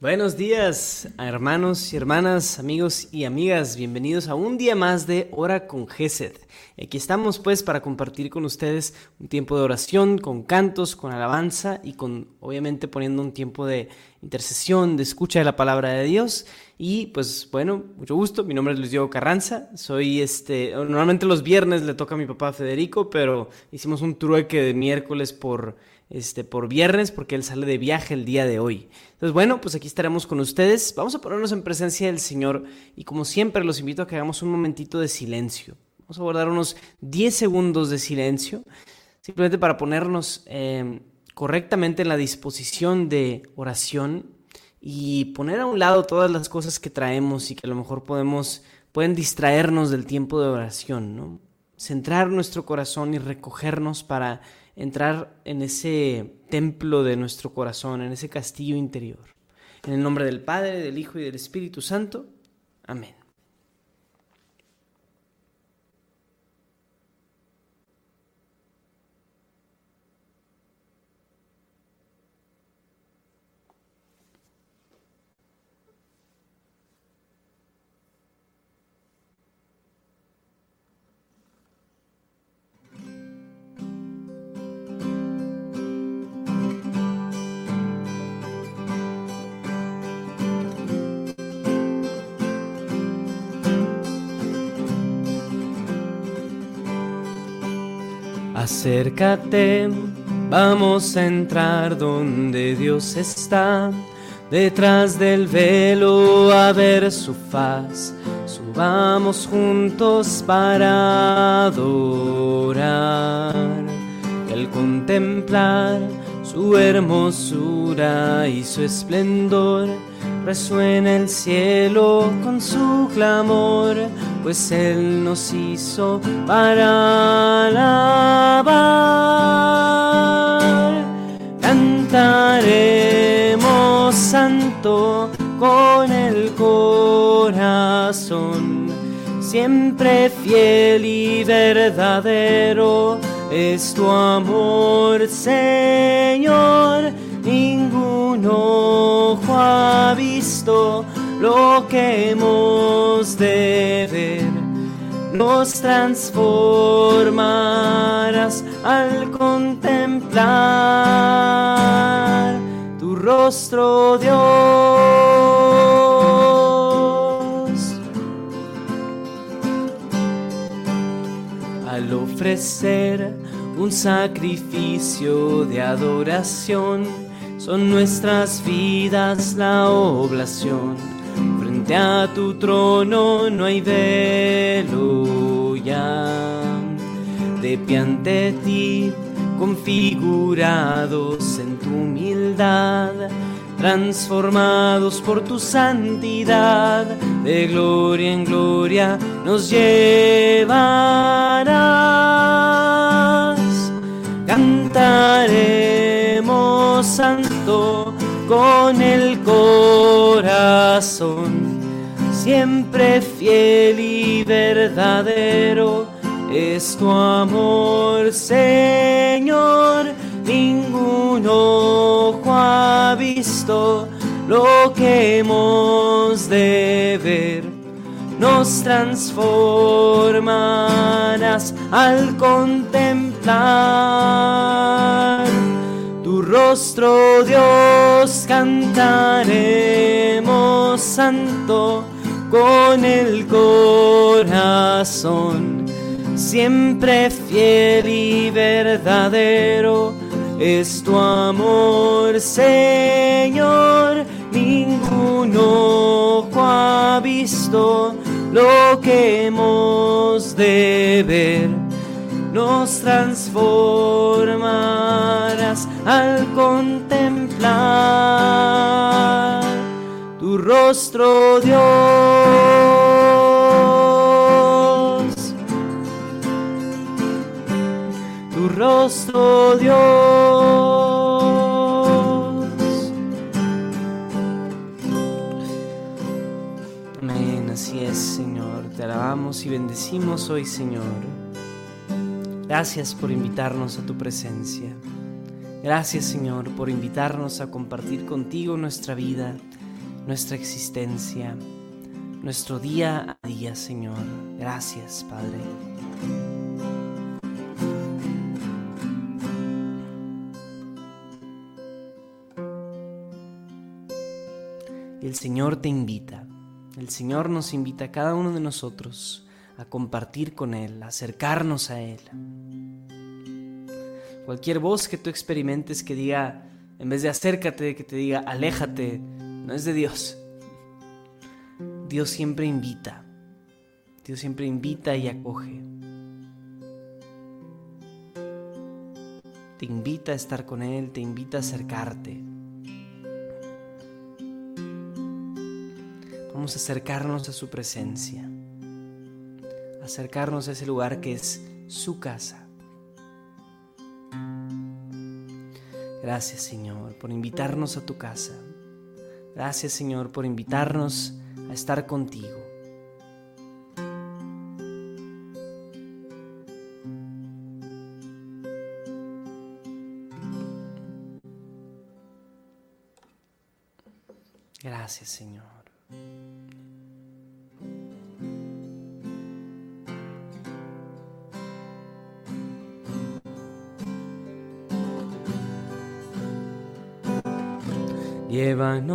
Buenos días, hermanos y hermanas, amigos y amigas. Bienvenidos a un día más de Hora con Gesed. Aquí estamos pues para compartir con ustedes un tiempo de oración, con cantos, con alabanza y con obviamente poniendo un tiempo de intercesión, de escucha de la palabra de Dios. Y pues bueno, mucho gusto. Mi nombre es Luis Diego Carranza. Soy este, normalmente los viernes le toca a mi papá Federico, pero hicimos un trueque de miércoles por este, por viernes porque él sale de viaje el día de hoy. Entonces, bueno, pues aquí estaremos con ustedes. Vamos a ponernos en presencia del Señor y como siempre los invito a que hagamos un momentito de silencio. Vamos a guardar unos 10 segundos de silencio, simplemente para ponernos eh, correctamente en la disposición de oración y poner a un lado todas las cosas que traemos y que a lo mejor podemos, pueden distraernos del tiempo de oración, ¿no? Centrar nuestro corazón y recogernos para entrar en ese templo de nuestro corazón, en ese castillo interior. En el nombre del Padre, del Hijo y del Espíritu Santo. Amén. Acércate, vamos a entrar donde Dios está, detrás del velo a ver su faz. Subamos juntos para adorar, y al contemplar su hermosura y su esplendor resuena el cielo con su clamor, pues Él nos hizo para alabar. Cantaremos santo con el corazón, siempre fiel y verdadero es tu amor, Señor ojo ha visto lo que hemos de ver. Nos transformarás al contemplar tu rostro, Dios. Al ofrecer un sacrificio de adoración, son nuestras vidas la oblación. Frente a tu trono no hay velo ya. De pie ante ti, configurados en tu humildad, transformados por tu santidad, de gloria en gloria nos llevarás. Cantaremos con el corazón, siempre fiel y verdadero es tu amor, Señor. Ningún ojo ha visto lo que hemos de ver. Nos transformarás al contemplar rostro, Dios, cantaremos santo con el corazón, siempre fiel y verdadero es tu amor, Señor. Ninguno ha visto lo que hemos de ver nos transformarás al contemplar tu rostro, Dios. Tu rostro, Dios. Amén, así es, Señor. Te alabamos y bendecimos hoy, Señor. Gracias por invitarnos a tu presencia. Gracias Señor por invitarnos a compartir contigo nuestra vida. nuestra existencia, nuestro día a día, Señor. Gracias, Padre. El Señor te invita, el Señor nos invita a cada uno de nosotros a compartir con Él, a acercarnos a Él. Cualquier voz que tú experimentes que diga, en vez de acércate, que te diga, aléjate, no es de Dios. Dios siempre invita. Dios siempre invita y acoge. Te invita a estar con Él, te invita a acercarte. Vamos a acercarnos a su presencia, acercarnos a ese lugar que es su casa. Gracias Señor por invitarnos a tu casa. Gracias Señor por invitarnos a estar contigo.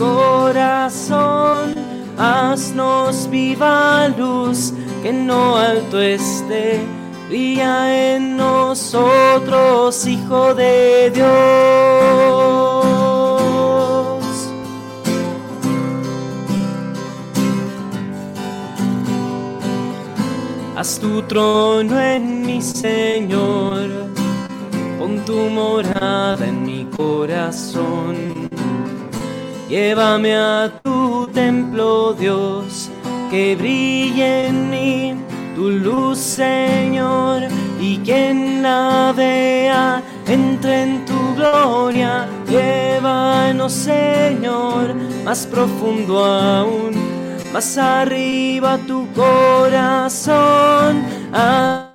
corazón, haznos viva luz que no alto esté, brilla en nosotros, Hijo de Dios. Haz tu trono en mi Señor, pon tu morada en mi corazón. Llévame a tu templo, Dios, que brille en mí tu luz, Señor, y quien la vea entre en tu gloria. Llévanos, Señor, más profundo aún, más arriba tu corazón. A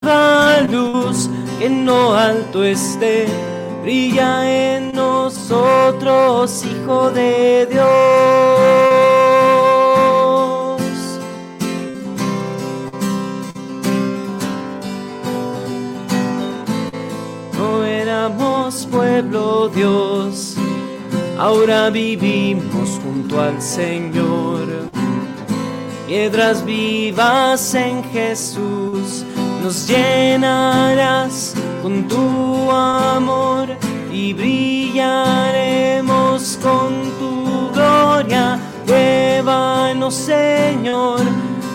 la luz que no alto esté brilla en nosotros, Hijo de Dios. No éramos pueblo Dios, ahora vivimos junto al Señor. Piedras vivas en Jesús, nos llenarás con tu amor y brillaremos con tu gloria. Llévanos, Señor,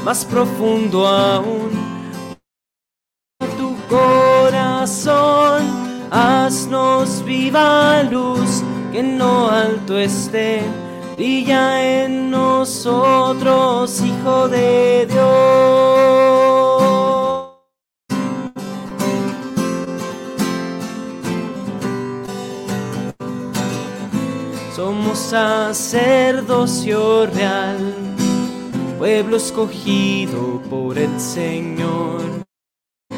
más profundo aún. Tu corazón, haznos viva luz que no alto esté. Brilla en nosotros, Hijo de Dios. Sacerdocio real, pueblo escogido por el Señor.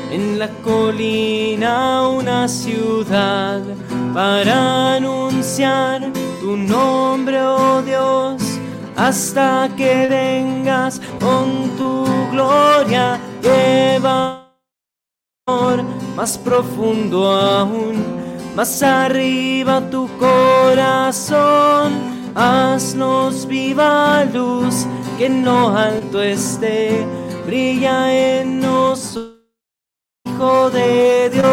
En la colina una ciudad para anunciar tu nombre, oh Dios, hasta que vengas con tu gloria. Lleva más profundo aún más arriba tu corazón, haznos viva luz que no alto esté, brilla en nosotros, Hijo de Dios.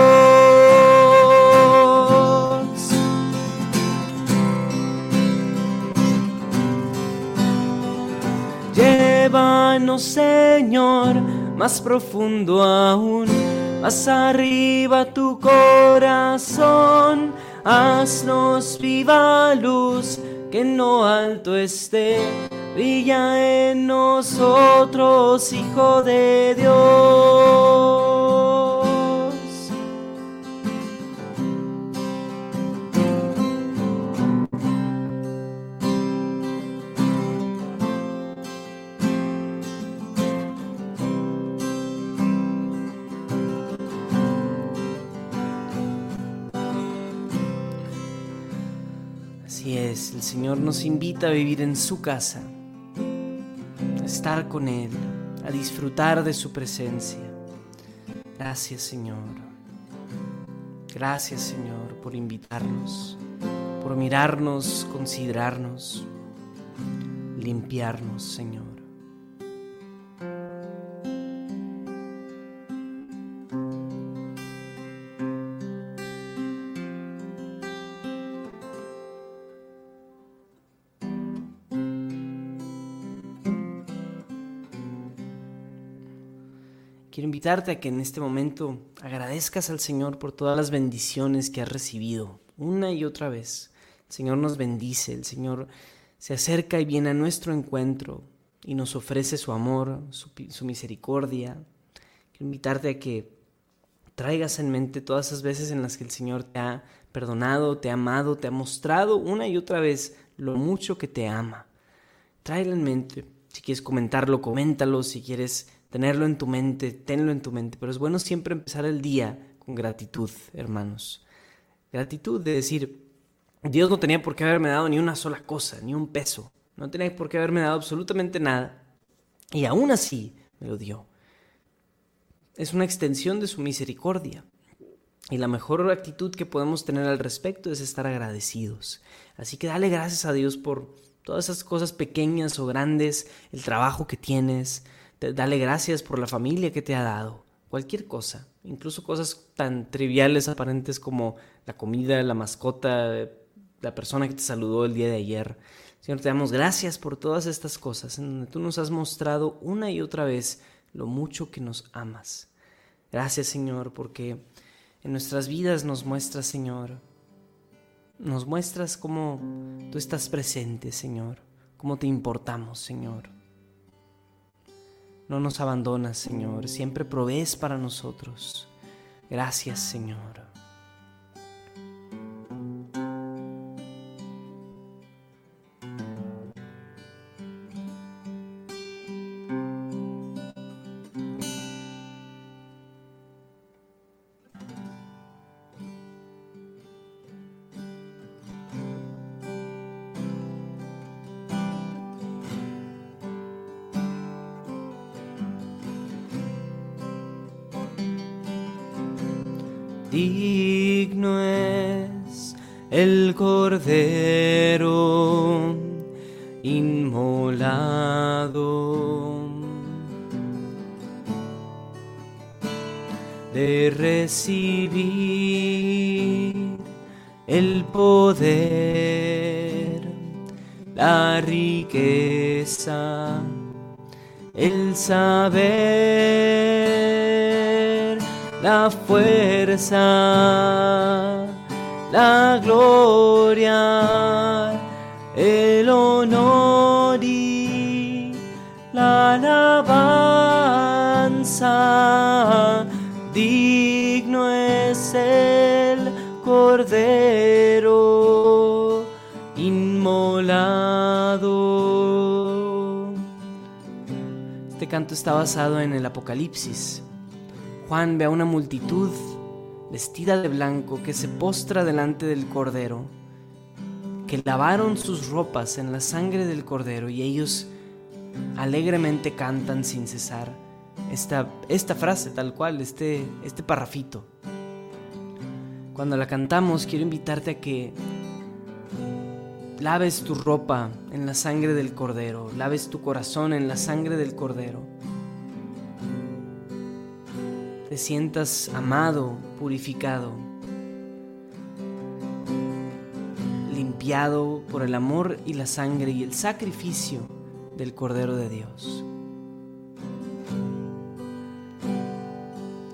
Llévanos, Señor, más profundo aún más arriba tu corazón, haznos viva luz que no alto esté, brilla en nosotros, Hijo de Dios. Señor nos invita a vivir en su casa, a estar con Él, a disfrutar de su presencia. Gracias Señor. Gracias Señor por invitarnos, por mirarnos, considerarnos, limpiarnos Señor. Invitarte a que en este momento agradezcas al Señor por todas las bendiciones que has recibido una y otra vez. El Señor nos bendice, el Señor se acerca y viene a nuestro encuentro y nos ofrece su amor, su, misericordia. Quiero invitarte a que traigas en mente todas esas veces en las que el Señor te ha perdonado, te ha amado, te ha mostrado una y otra vez lo mucho que te ama. Tráelo en mente. Si quieres comentarlo, coméntalo. Si quieres tenerlo en tu mente, tenlo en tu mente, pero es bueno siempre empezar el día con gratitud, hermanos. Gratitud de decir, Dios no tenía por qué haberme dado ni una sola cosa, ni un peso, no tenía por qué haberme dado absolutamente nada, y aún así me lo dio. Es una extensión de su misericordia. Y la mejor actitud que podemos tener al respecto es estar agradecidos. Así que dale gracias a Dios por todas esas cosas pequeñas o grandes, el trabajo que tienes, Dale gracias por la familia que te ha dado. Cualquier cosa, incluso cosas tan triviales, aparentes como la comida, la mascota, la persona que te saludó el día de ayer. Señor, te damos gracias por todas estas cosas en donde tú nos has mostrado una y otra vez lo mucho que nos amas. Gracias, Señor, porque en nuestras vidas nos muestras, Señor, nos muestras cómo tú estás presente, Señor, cómo te importamos, Señor. No nos abandonas, Señor, siempre provees para nosotros. Gracias, Señor. Digno es el Cordero inmolado. De recibir el poder, la riqueza, el saber la fuerza, la gloria, el honor y la alabanza. Digno es el Cordero inmolado. Este canto está basado en el Apocalipsis Juan ve a una multitud vestida de blanco que se postra delante del Cordero, que lavaron sus ropas en la sangre del Cordero y ellos alegremente cantan sin cesar esta, esta frase tal cual, este, este parrafito. Cuando la cantamos quiero invitarte a que laves tu ropa en la sangre del Cordero, laves tu corazón en la sangre del Cordero sientas amado, purificado, limpiado por el amor y la sangre y el sacrificio del Cordero de Dios.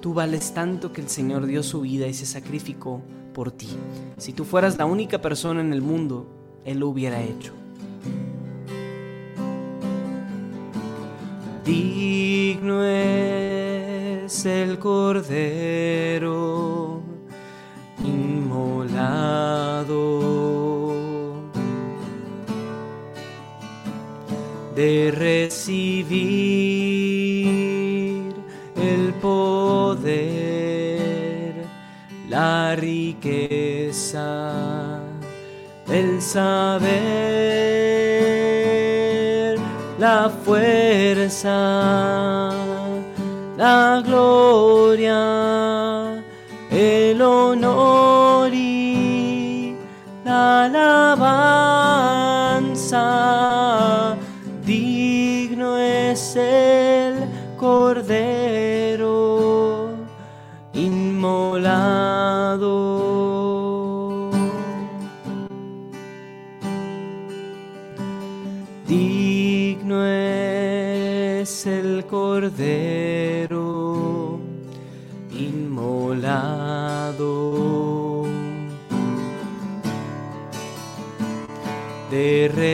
Tú vales tanto que el Señor dio su vida y se sacrificó por ti. Si tú fueras la única persona en el mundo, Él lo hubiera hecho. digno el Cordero inmolado. De recibir el poder, la riqueza, el saber, la fuerza, la gloria,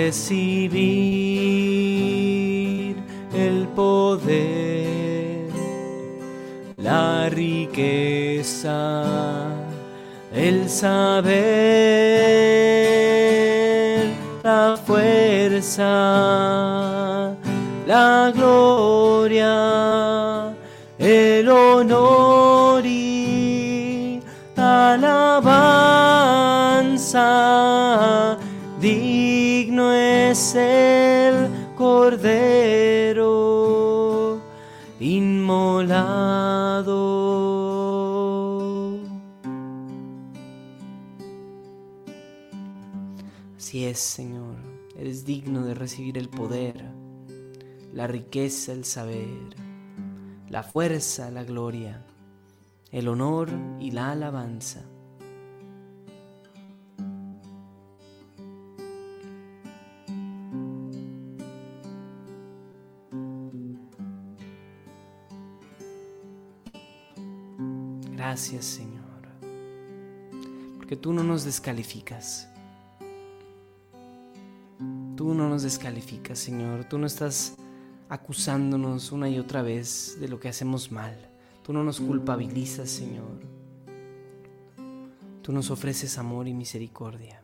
recibir el poder, la riqueza, el saber, la fuerza, la gloria, el honor y la alabanza. Digno es el Cordero inmolado. Así es, Señor, eres digno de recibir el poder, la riqueza, el saber, la fuerza, la gloria, el honor y la alabanza. Gracias Señor, porque tú no nos descalificas. Tú no nos descalificas, Señor. Tú no estás acusándonos una y otra vez de lo que hacemos mal. Tú no nos culpabilizas, Señor. Tú nos ofreces amor y misericordia.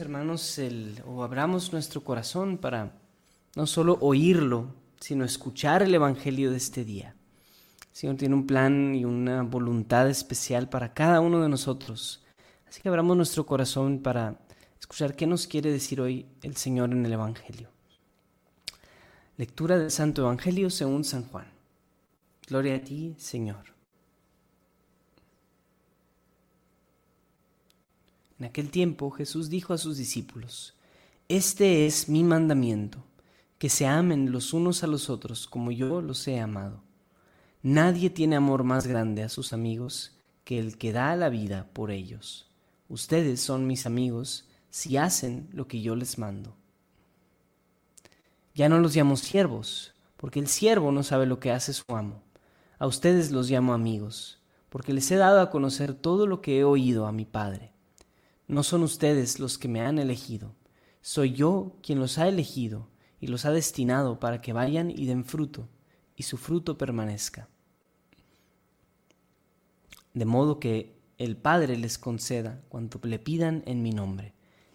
Hermanos, el, o abramos nuestro corazón para no solo oírlo, sino escuchar el Evangelio de este día. El Señor tiene un plan y una voluntad especial para cada uno de nosotros. Así que abramos nuestro corazón para escuchar qué nos quiere decir hoy el Señor en el Evangelio. Lectura del Santo Evangelio según San Juan. Gloria a ti, Señor. En aquel tiempo Jesús dijo a sus discípulos, Este es mi mandamiento, que se amen los unos a los otros como yo los he amado. Nadie tiene amor más grande a sus amigos que el que da la vida por ellos. Ustedes son mis amigos si hacen lo que yo les mando. Ya no los llamo siervos, porque el siervo no sabe lo que hace su amo. A ustedes los llamo amigos, porque les he dado a conocer todo lo que he oído a mi Padre. No son ustedes los que me han elegido, soy yo quien los ha elegido y los ha destinado para que vayan y den fruto, y su fruto permanezca. De modo que el Padre les conceda cuanto le pidan en mi nombre.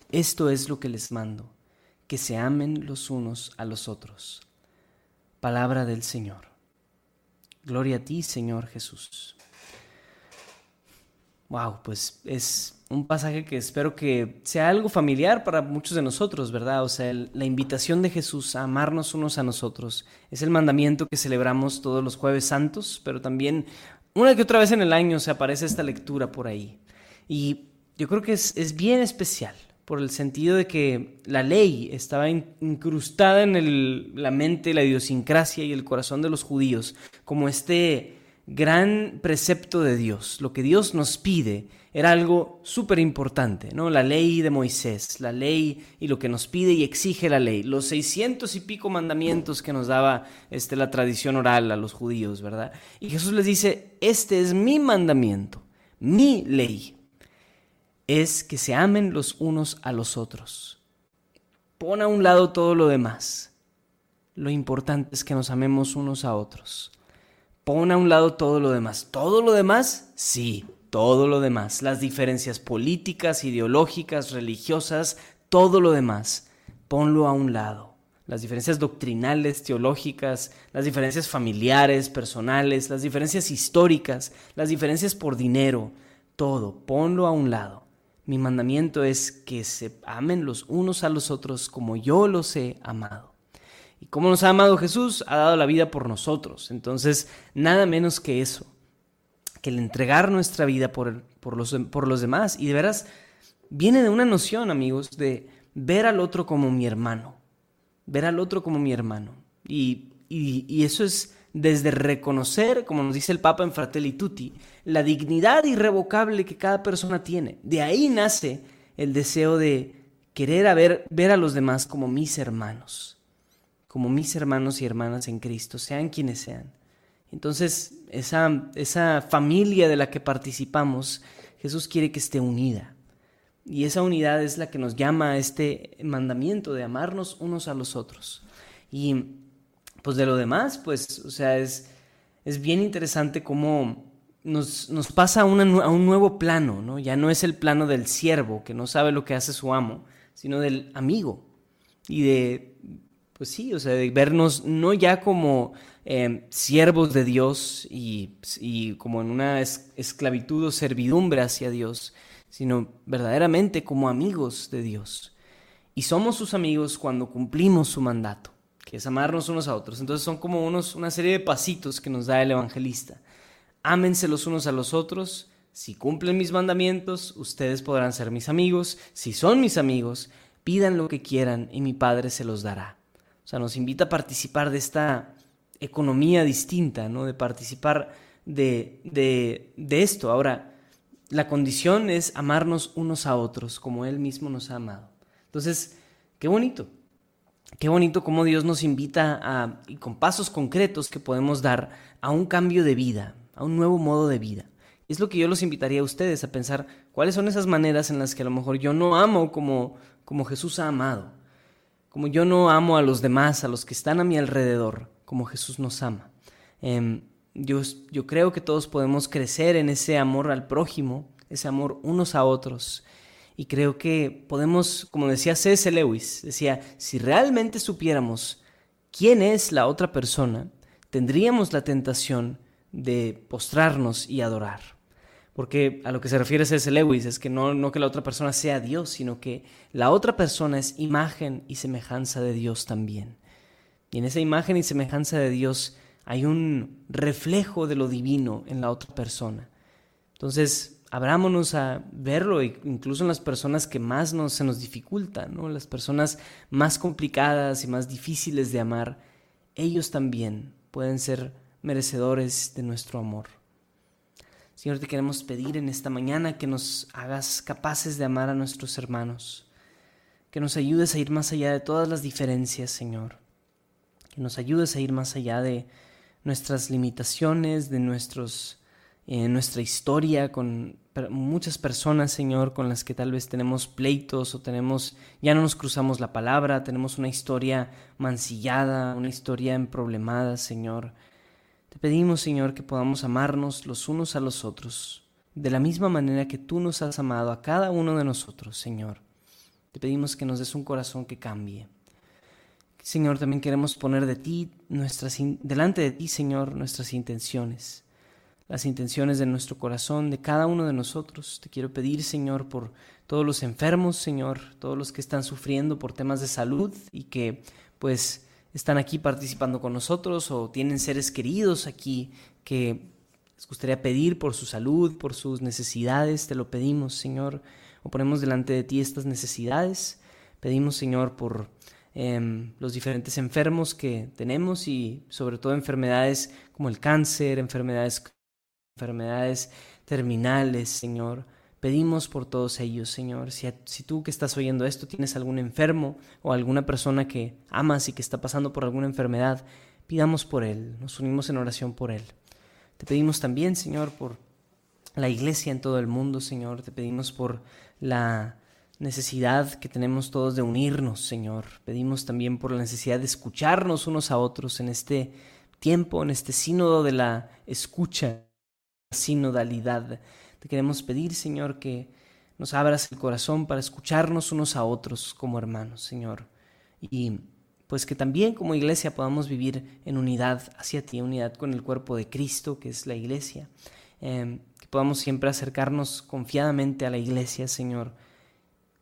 Esto es lo que les mando, que se amen los unos a los otros. Palabra del Señor. Gloria a ti, Señor Jesús. Wow, pues es un pasaje que espero que sea algo familiar para muchos de nosotros, ¿verdad? O sea, la invitación de Jesús a amarnos unos a nosotros es el mandamiento que celebramos todos los jueves santos, pero también una que otra vez en el año se aparece esta lectura por ahí. Y yo creo que es, es bien especial, por el sentido de que la ley estaba incrustada en la mente, la idiosincrasia y el corazón de los judíos, como este gran precepto de Dios. Lo que Dios nos pide era algo súper importante, ¿no? La ley de Moisés, la ley y lo que nos pide y exige la ley, los seiscientos y pico mandamientos que nos daba este, la tradición oral a los judíos, ¿verdad? Y Jesús les dice, este es mi mandamiento, mi ley es que se amen los unos a los otros. Pon a un lado todo lo demás. Lo importante es que nos amemos unos a otros. Pon a un lado todo lo demás. ¿Todo lo demás? Sí, todo lo demás. Las diferencias políticas, ideológicas, religiosas, todo lo demás. Ponlo a un lado. Las diferencias doctrinales, teológicas, las diferencias familiares, personales, las diferencias históricas, las diferencias por dinero, todo, ponlo a un lado mi mandamiento es que se amen los unos a los otros como yo los he amado. Y como nos ha amado Jesús, ha dado la vida por nosotros. Entonces, nada menos que eso, que el entregar nuestra vida por, por, los, por los demás. Y de veras, viene de una noción, amigos, de ver al otro como mi hermano. Ver al otro como mi hermano. Y, y, y eso es desde reconocer, como nos dice el Papa en Fratelli Tutti, la dignidad irrevocable que cada persona tiene. De ahí nace el deseo de querer ver, ver a los demás como mis hermanos, como mis hermanos y hermanas en Cristo, sean quienes sean. Entonces, esa, esa familia de la que participamos, Jesús quiere que esté unida. Y esa unidad es la que nos llama a este mandamiento de amarnos unos a los otros. Y pues de lo demás, pues, o sea, es, es bien interesante cómo nos, nos pasa a, a, un nuevo plano, ¿no? Ya no es el plano del siervo, que no sabe lo que hace su amo, sino del amigo. Y de, pues sí, o sea, de vernos no ya como eh, siervos de Dios y, y como en una esclavitud o servidumbre hacia Dios, sino verdaderamente como amigos de Dios. Y somos sus amigos cuando cumplimos su mandato que es amarnos unos a otros. Entonces son como unos, una serie de pasitos que nos da el evangelista. Ámense los unos a los otros. Si cumplen mis mandamientos, ustedes podrán ser mis amigos. Si son mis amigos, pidan lo que quieran y mi Padre se los dará. Sea, nos invita a participar de esta economía distinta, ¿no? De participar de, de, de esto. Ahora, la condición es amarnos unos a otros como Él mismo nos ha amado. Entonces, qué bonito. Qué bonito cómo Dios nos invita a, y con pasos concretos que podemos dar a un cambio de vida, a un nuevo modo de vida. Es lo que yo los invitaría a ustedes a pensar cuáles son esas maneras en las que a lo mejor yo no amo como, como Jesús ha amado, como yo no amo a los demás, a los que están a mi alrededor, como Jesús nos ama. Em, yo, yo creo que todos podemos crecer en ese amor al prójimo, ese amor unos a otros, y creo que podemos, como decía C.S. Lewis, decía, si realmente supiéramos quién es la otra persona, tendríamos la tentación de postrarnos y adorar. Porque a lo que se refiere C.S. Lewis es que no, que la otra persona sea Dios, sino que la otra persona es imagen y semejanza de Dios también. Y en esa imagen y semejanza de Dios hay un reflejo de lo divino en la otra persona. Entonces, abrámonos a verlo, incluso en las personas que más nos, se nos dificultan, ¿no? las personas más complicadas y más difíciles de amar, ellos también pueden ser merecedores de nuestro amor. Señor, te queremos pedir en esta mañana que nos hagas capaces de amar a nuestros hermanos, que nos ayudes a ir más allá de todas las diferencias, Señor, que nos ayudes a ir más allá de nuestras limitaciones, de nuestros en nuestra historia con muchas personas, Señor, con las que tal vez tenemos pleitos o tenemos, ya no nos cruzamos la palabra, tenemos una historia mancillada, una historia emproblemada, Señor. Te pedimos, Señor, que podamos amarnos los unos a los otros, de la misma manera que tú nos has amado a cada uno de nosotros, Señor. Te pedimos que nos des un corazón que cambie. Señor, también queremos poner de ti nuestras, delante de ti, Señor, nuestras intenciones las intenciones de nuestro corazón, de cada uno de nosotros. Te quiero pedir, Señor, por todos los enfermos, Señor, todos los que están sufriendo por temas de salud y que pues están aquí participando con nosotros o tienen seres queridos aquí que les gustaría pedir por su salud, por sus necesidades, te lo pedimos, Señor. o ponemos delante de ti estas necesidades. Pedimos, Señor, por em, los diferentes enfermos que tenemos y sobre todo enfermedades como el cáncer, enfermedades, enfermedades terminales, Señor. Pedimos por todos ellos, Señor. Si, si, tú que estás oyendo esto tienes algún enfermo o alguna persona que amas y que está pasando por alguna enfermedad, pidamos por él, nos unimos en oración por él. Te pedimos también, Señor, por la iglesia en todo el mundo, Señor. Te pedimos por la necesidad que tenemos todos de unirnos, Señor. Pedimos también por la necesidad de escucharnos unos a otros en este tiempo, en este sínodo de la escucha, sinodalidad. Te queremos pedir, Señor, que nos abras el corazón para escucharnos unos a otros como hermanos, Señor. Y pues que también como iglesia podamos vivir en unidad hacia ti, unidad con el cuerpo de Cristo, que es la iglesia. Em, que podamos siempre acercarnos confiadamente a la iglesia, Señor.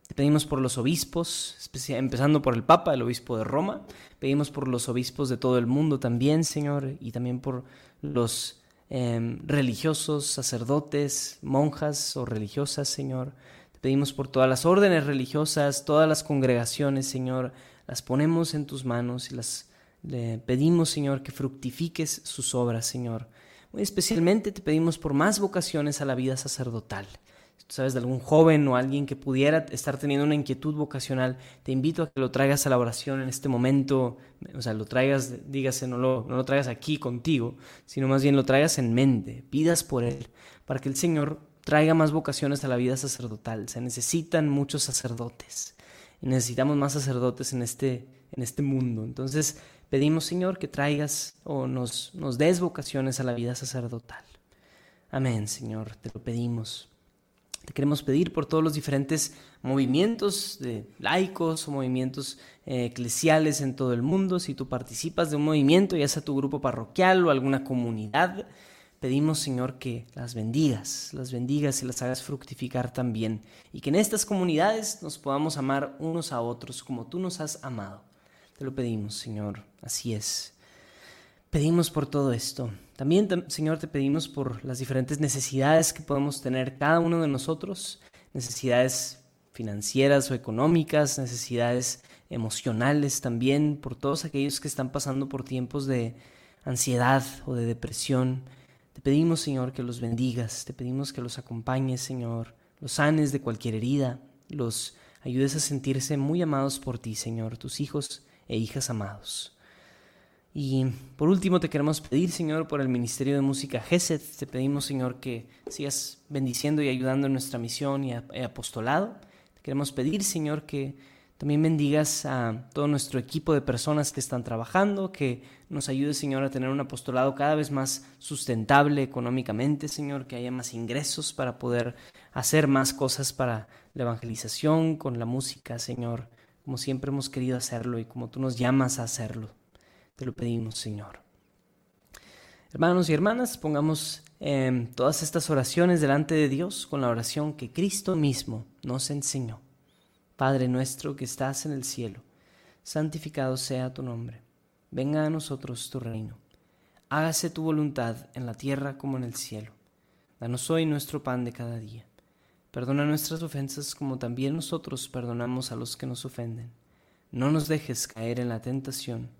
Te pedimos por los obispos, empezando por el Papa, el obispo de Roma. Pedimos por los obispos de todo el mundo también, Señor, y también por los em, religiosos, sacerdotes, monjas o religiosas, Señor. Te pedimos por todas las órdenes religiosas, todas las congregaciones, Señor las ponemos en tus manos y las le pedimos, Señor, que fructifiques sus obras, Señor. Muy especialmente te pedimos por más vocaciones a la vida sacerdotal. Si tú sabes de algún joven o alguien que pudiera estar teniendo una inquietud vocacional, te invito a que lo traigas a la oración en este momento. O sea, lo traigas, dígase, no lo, no lo traigas aquí contigo, sino más bien lo traigas en mente. Pidas por él, para que el Señor traiga más vocaciones a la vida sacerdotal. Se necesitan muchos sacerdotes y necesitamos más sacerdotes en este, en este mundo. Entonces pedimos, Señor, que traigas o nos, nos des vocaciones a la vida sacerdotal. Amén, Señor, te lo pedimos. Te queremos pedir por todos los diferentes movimientos de laicos o movimientos eh, eclesiales en todo el mundo. Si tú participas de un movimiento, ya sea tu grupo parroquial o alguna comunidad, Pedimos, Señor, que las bendigas, las bendigas y las hagas fructificar también, y que en estas comunidades nos podamos amar unos a otros como tú nos has amado. Te lo pedimos, Señor, así es. Pedimos por todo esto. También, Señor, te pedimos por las diferentes necesidades que podemos tener cada uno de nosotros, necesidades financieras o económicas, necesidades emocionales también, por todos aquellos que están pasando por tiempos de ansiedad o de depresión. Te pedimos, Señor, que los bendigas, te pedimos que los acompañes, Señor, los sanes de cualquier herida, los ayudes a sentirse muy amados por ti, Señor, tus hijos e hijas amados. Y por último te queremos pedir, Señor, por el Ministerio de Música GESED, te pedimos, Señor, que sigas bendiciendo y ayudando en nuestra misión y apostolado. Te queremos pedir, Señor, que también bendigas a todo nuestro equipo de personas que están trabajando, que nos ayude, Señor, a tener un apostolado cada vez más sustentable económicamente, Señor, que haya más ingresos para poder hacer más cosas para la evangelización con la música, Señor, como siempre hemos querido hacerlo y como tú nos llamas a hacerlo. Te lo pedimos, Señor. Hermanos y hermanas, pongamos em, todas estas oraciones delante de Dios con la oración que Cristo mismo nos enseñó. Padre nuestro que estás en el cielo, santificado sea tu nombre. Venga a nosotros tu reino. Hágase tu voluntad en la tierra como en el cielo. Danos hoy nuestro pan de cada día. Perdona nuestras ofensas como también nosotros perdonamos a los que nos ofenden. No nos dejes caer en la tentación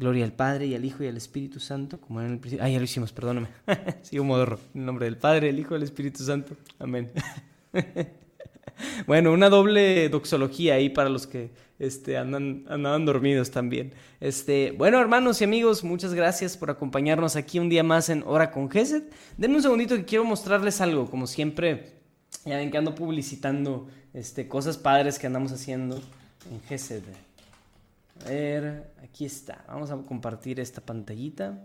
Gloria al Padre y al Hijo y al Espíritu Santo, como en el principio. Ah, ya lo hicimos, perdóname. Sigo modorro. En nombre del Padre, el Hijo y el Espíritu Santo. Amén. Bueno, una doble doxología ahí para los que este, andan, andaban dormidos también. Este, bueno, hermanos y amigos, muchas gracias por acompañarnos aquí un día más en Hora con Gesed. Denme un segundito que quiero mostrarles algo. Como siempre, ya ven que ando publicitando este, cosas padres que andamos haciendo en Gesed. A ver, aquí está. Vamos a compartir esta pantallita.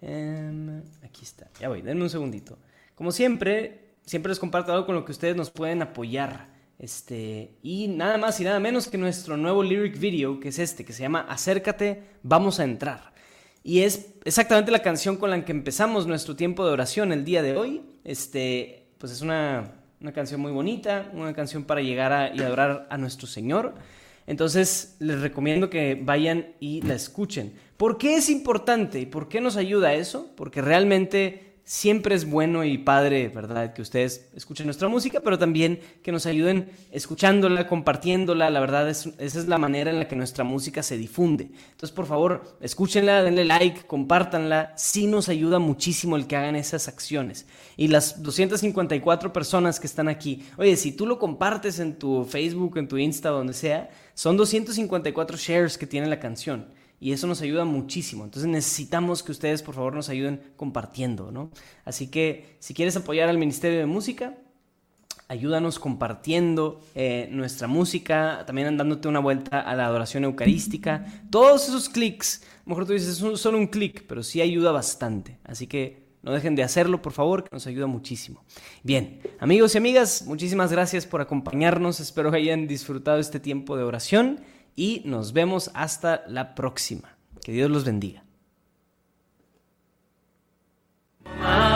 Em, aquí está. Ya voy, denme un segundito. Como siempre, siempre les comparto algo con lo que ustedes nos pueden apoyar Este, y nada más y nada menos que nuestro nuevo lyric video, que es este, que se llama Acércate, vamos a entrar. Y es exactamente la canción con la que empezamos nuestro tiempo de oración el día de hoy. Este, pues es una, una canción muy bonita, una canción para llegar a, y adorar a nuestro Señor. Entonces les recomiendo que vayan y la escuchen. ¿Por qué es importante y por qué nos ayuda eso? Porque realmente siempre es bueno y padre, ¿verdad? Que ustedes escuchen nuestra música, pero también que nos ayuden escuchándola, compartiéndola. La verdad, es, esa es la manera en la que nuestra música se difunde. Entonces, por favor, escúchenla, denle like, compártanla. Sí nos ayuda muchísimo el que hagan esas acciones. Y las 254 personas que están aquí, oye, si tú lo compartes en tu Facebook, en tu Insta, donde sea, son 254 shares que tiene la canción y eso nos ayuda muchísimo. Entonces necesitamos que ustedes por favor nos ayuden compartiendo, ¿no? Así que si quieres apoyar al Ministerio de Música, ayúdanos compartiendo eh, nuestra música, también dándote una vuelta a la adoración eucarística. Todos esos clics, a lo mejor tú dices, es solo un clic, pero sí ayuda bastante. Así que no dejen de hacerlo, por favor, que nos ayuda muchísimo. Bien, amigos y amigas, muchísimas gracias por acompañarnos. Espero que hayan disfrutado este tiempo de oración y nos vemos hasta la próxima. Que Dios los bendiga. Ah.